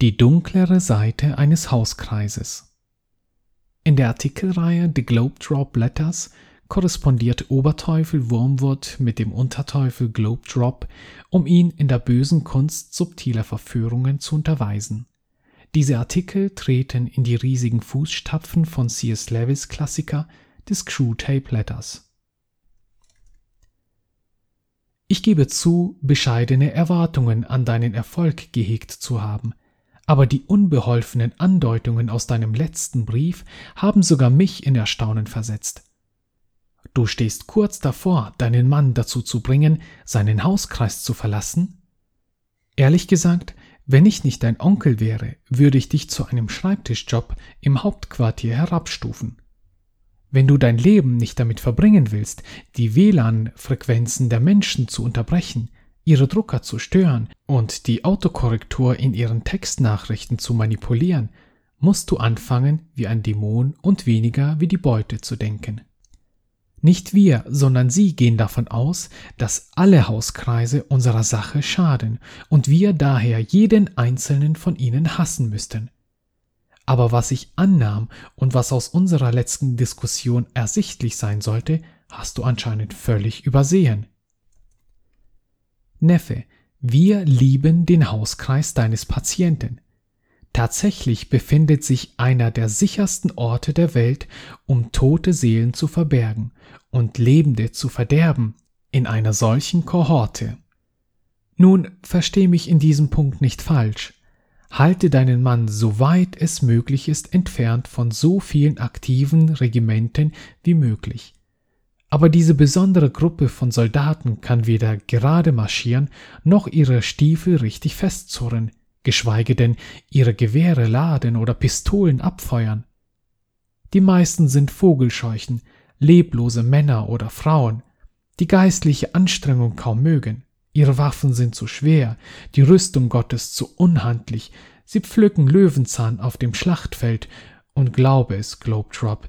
Die dunklere Seite eines Hauskreises. In der Artikelreihe The Globe Drop Letters korrespondiert Oberteufel Wormwood mit dem Unterteufel Globe Drop, um ihn in der bösen Kunst subtiler Verführungen zu unterweisen. Diese Artikel treten in die riesigen Fußstapfen von C.S. Lewis Klassiker des Screwtape Letters. Ich gebe zu, bescheidene Erwartungen an deinen Erfolg gehegt zu haben – aber die unbeholfenen Andeutungen aus deinem letzten Brief haben sogar mich in Erstaunen versetzt. Du stehst kurz davor, deinen Mann dazu zu bringen, seinen Hauskreis zu verlassen? Ehrlich gesagt, wenn ich nicht dein Onkel wäre, würde ich dich zu einem Schreibtischjob im Hauptquartier herabstufen. Wenn du dein Leben nicht damit verbringen willst, die WLAN-Frequenzen der Menschen zu unterbrechen, ihre Drucker zu stören und die Autokorrektur in ihren Textnachrichten zu manipulieren, musst du anfangen, wie ein Dämon und weniger wie die Beute zu denken. Nicht wir, sondern sie gehen davon aus, dass alle Hauskreise unserer Sache schaden und wir daher jeden einzelnen von ihnen hassen müssten. Aber was ich annahm und was aus unserer letzten Diskussion ersichtlich sein sollte, hast du anscheinend völlig übersehen. Neffe, wir lieben den Hauskreis deines Patienten. Tatsächlich befindet sich einer der sichersten Orte der Welt, um tote Seelen zu verbergen und Lebende zu verderben, in einer solchen Kohorte. Nun versteh mich in diesem Punkt nicht falsch. Halte deinen Mann, soweit es möglich ist, entfernt von so vielen aktiven Regimenten wie möglich. Aber diese besondere Gruppe von Soldaten kann weder gerade marschieren noch ihre Stiefel richtig festzurren, geschweige denn ihre Gewehre laden oder Pistolen abfeuern. Die meisten sind Vogelscheuchen, leblose Männer oder Frauen, die geistliche Anstrengung kaum mögen. Ihre Waffen sind zu schwer, die Rüstung Gottes zu unhandlich, sie pflücken Löwenzahn auf dem Schlachtfeld und glaube es, Globetrop,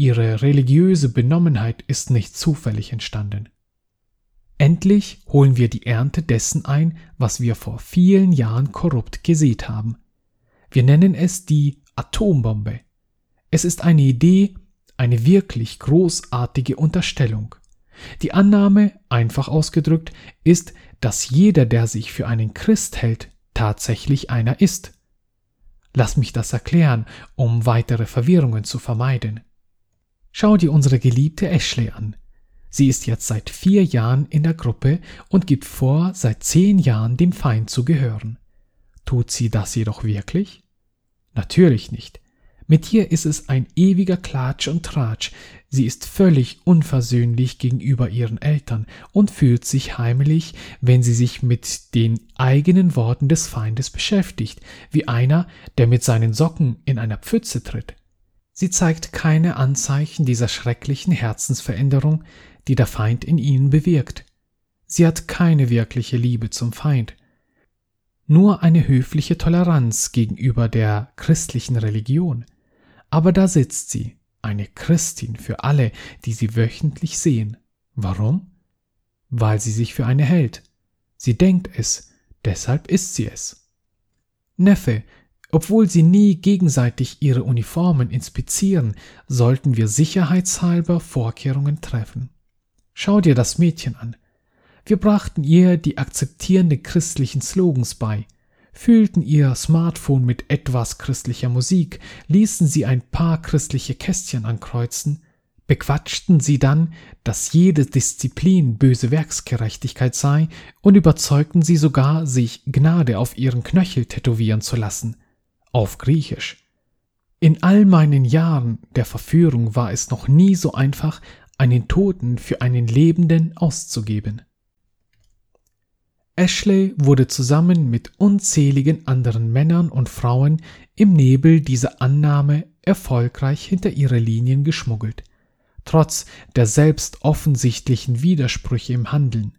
Ihre religiöse Benommenheit ist nicht zufällig entstanden. Endlich holen wir die Ernte dessen ein, was wir vor vielen Jahren korrupt gesät haben. Wir nennen es die Atombombe. Es ist eine Idee, eine wirklich großartige Unterstellung. Die Annahme, einfach ausgedrückt, ist, dass jeder, der sich für einen Christ hält, tatsächlich einer ist. Lass mich das erklären, um weitere Verwirrungen zu vermeiden. Schau dir unsere geliebte Ashley an. Sie ist jetzt seit vier Jahren in der Gruppe und gibt vor, seit zehn Jahren dem Feind zu gehören. Tut sie das jedoch wirklich? Natürlich nicht. Mit ihr ist es ein ewiger Klatsch und Tratsch. Sie ist völlig unversöhnlich gegenüber ihren Eltern und fühlt sich heimlich, wenn sie sich mit den eigenen Worten des Feindes beschäftigt, wie einer, der mit seinen Socken in einer Pfütze tritt. Sie zeigt keine Anzeichen dieser schrecklichen Herzensveränderung, die der Feind in ihnen bewirkt. Sie hat keine wirkliche Liebe zum Feind, nur eine höfliche Toleranz gegenüber der christlichen Religion. Aber da sitzt sie, eine Christin für alle, die sie wöchentlich sehen. Warum? Weil sie sich für eine hält. Sie denkt es, deshalb ist sie es. Neffe, obwohl sie nie gegenseitig ihre Uniformen inspizieren, sollten wir sicherheitshalber Vorkehrungen treffen. Schau dir das Mädchen an. Wir brachten ihr die akzeptierende christlichen Slogans bei, füllten ihr Smartphone mit etwas christlicher Musik, ließen sie ein paar christliche Kästchen ankreuzen, bequatschten sie dann, dass jede Disziplin böse Werksgerechtigkeit sei und überzeugten sie sogar, sich Gnade auf ihren Knöchel tätowieren zu lassen – auf Griechisch. In all meinen Jahren der Verführung war es noch nie so einfach, einen Toten für einen Lebenden auszugeben. Ashley wurde zusammen mit unzähligen anderen Männern und Frauen im Nebel dieser Annahme erfolgreich hinter ihre Linien geschmuggelt, trotz der selbst offensichtlichen Widersprüche im Handeln.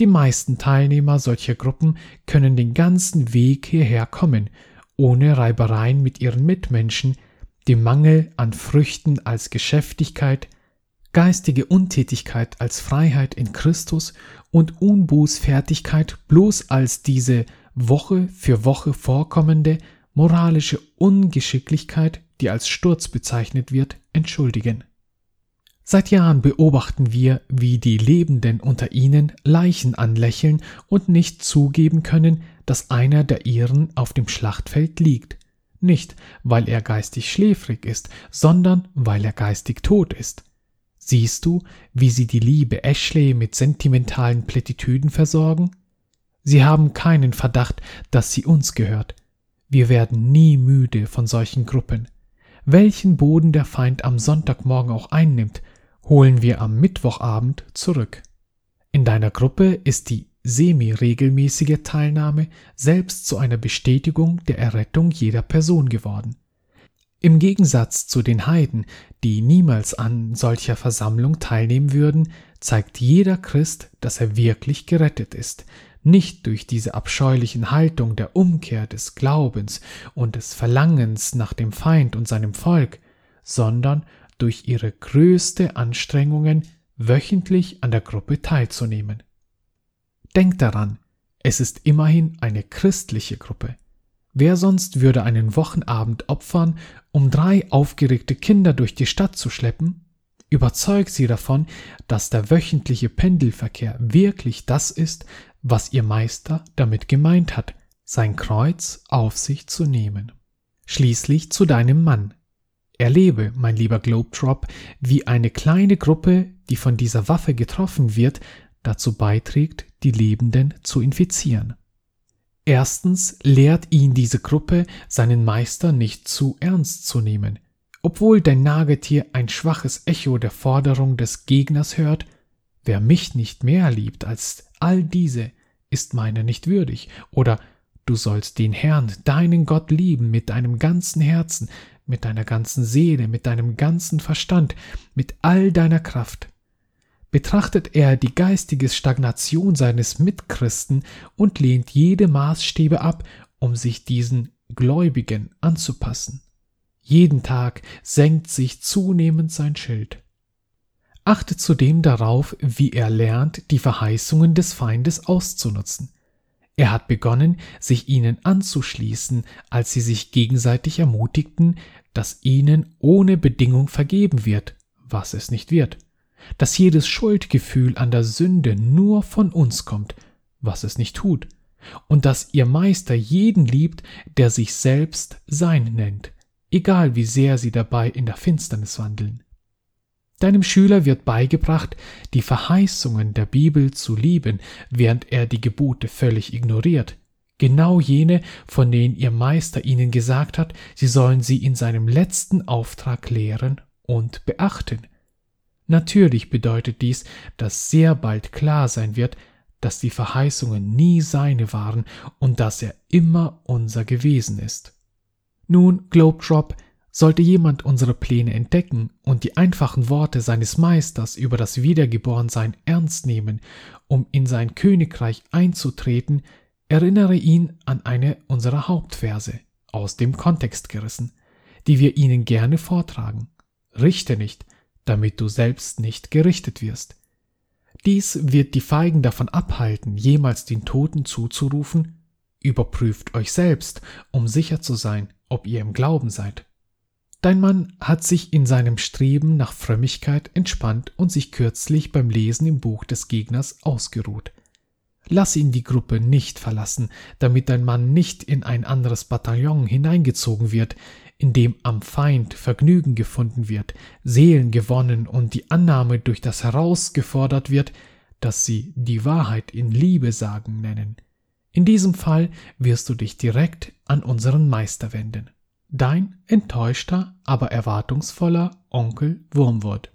Die meisten Teilnehmer solcher Gruppen können den ganzen Weg hierher kommen ohne Reibereien mit ihren Mitmenschen, dem Mangel an Früchten als Geschäftigkeit, geistige Untätigkeit als Freiheit in Christus und Unbußfertigkeit bloß als diese Woche für Woche vorkommende moralische Ungeschicklichkeit, die als Sturz bezeichnet wird, entschuldigen. Seit Jahren beobachten wir, wie die Lebenden unter ihnen Leichen anlächeln und nicht zugeben können, dass einer der ihren auf dem Schlachtfeld liegt. Nicht, weil er geistig schläfrig ist, sondern weil er geistig tot ist. Siehst du, wie sie die liebe Ashley mit sentimentalen Plätitüden versorgen? Sie haben keinen Verdacht, dass sie uns gehört. Wir werden nie müde von solchen Gruppen. Welchen Boden der Feind am Sonntagmorgen auch einnimmt, holen wir am Mittwochabend zurück. In deiner Gruppe ist die semi-regelmäßige Teilnahme selbst zu einer Bestätigung der Errettung jeder Person geworden. Im Gegensatz zu den Heiden, die niemals an solcher Versammlung teilnehmen würden, zeigt jeder Christ, dass er wirklich gerettet ist, nicht durch diese abscheulichen Haltung der Umkehr des Glaubens und des Verlangens nach dem Feind und seinem Volk, sondern durch ihre größte Anstrengungen, wöchentlich an der Gruppe teilzunehmen. Denkt daran, es ist immerhin eine christliche Gruppe. Wer sonst würde einen Wochenabend opfern, um drei aufgeregte Kinder durch die Stadt zu schleppen? Überzeugt sie davon, dass der wöchentliche Pendelverkehr wirklich das ist, was ihr Meister damit gemeint hat, sein Kreuz auf sich zu nehmen. Schließlich zu deinem Mann. Erlebe, mein lieber Globetrop, wie eine kleine Gruppe, die von dieser Waffe getroffen wird, dazu beiträgt, die Lebenden zu infizieren. Erstens lehrt ihn diese Gruppe, seinen Meister nicht zu ernst zu nehmen. Obwohl dein Nagetier ein schwaches Echo der Forderung des Gegners hört, wer mich nicht mehr liebt als all diese, ist meiner nicht würdig, oder du sollst den Herrn, deinen Gott lieben mit deinem ganzen Herzen, mit deiner ganzen Seele, mit deinem ganzen Verstand, mit all deiner Kraft betrachtet er die geistige Stagnation seines Mitchristen und lehnt jede Maßstäbe ab, um sich diesen Gläubigen anzupassen. Jeden Tag senkt sich zunehmend sein Schild. Achte zudem darauf, wie er lernt, die Verheißungen des Feindes auszunutzen. Er hat begonnen, sich ihnen anzuschließen, als sie sich gegenseitig ermutigten, dass ihnen ohne Bedingung vergeben wird, was es nicht wird dass jedes Schuldgefühl an der Sünde nur von uns kommt, was es nicht tut, und dass ihr Meister jeden liebt, der sich selbst sein nennt, egal wie sehr sie dabei in der Finsternis wandeln. Deinem Schüler wird beigebracht, die Verheißungen der Bibel zu lieben, während er die Gebote völlig ignoriert, genau jene, von denen ihr Meister ihnen gesagt hat, sie sollen sie in seinem letzten Auftrag lehren und beachten. Natürlich bedeutet dies, dass sehr bald klar sein wird, dass die Verheißungen nie seine waren und dass er immer unser gewesen ist. Nun, Globetrop, sollte jemand unsere Pläne entdecken und die einfachen Worte seines Meisters über das Wiedergeborensein ernst nehmen, um in sein Königreich einzutreten, erinnere ihn an eine unserer Hauptverse, aus dem Kontext gerissen, die wir Ihnen gerne vortragen. Richte nicht, damit du selbst nicht gerichtet wirst. Dies wird die Feigen davon abhalten, jemals den Toten zuzurufen, überprüft euch selbst, um sicher zu sein, ob ihr im Glauben seid. Dein Mann hat sich in seinem Streben nach Frömmigkeit entspannt und sich kürzlich beim Lesen im Buch des Gegners ausgeruht. Lass ihn die Gruppe nicht verlassen, damit dein Mann nicht in ein anderes Bataillon hineingezogen wird, in dem am Feind Vergnügen gefunden wird, Seelen gewonnen und die Annahme durch das herausgefordert wird, dass sie die Wahrheit in Liebe sagen nennen. In diesem Fall wirst du dich direkt an unseren Meister wenden. Dein enttäuschter, aber erwartungsvoller Onkel Wurmwood.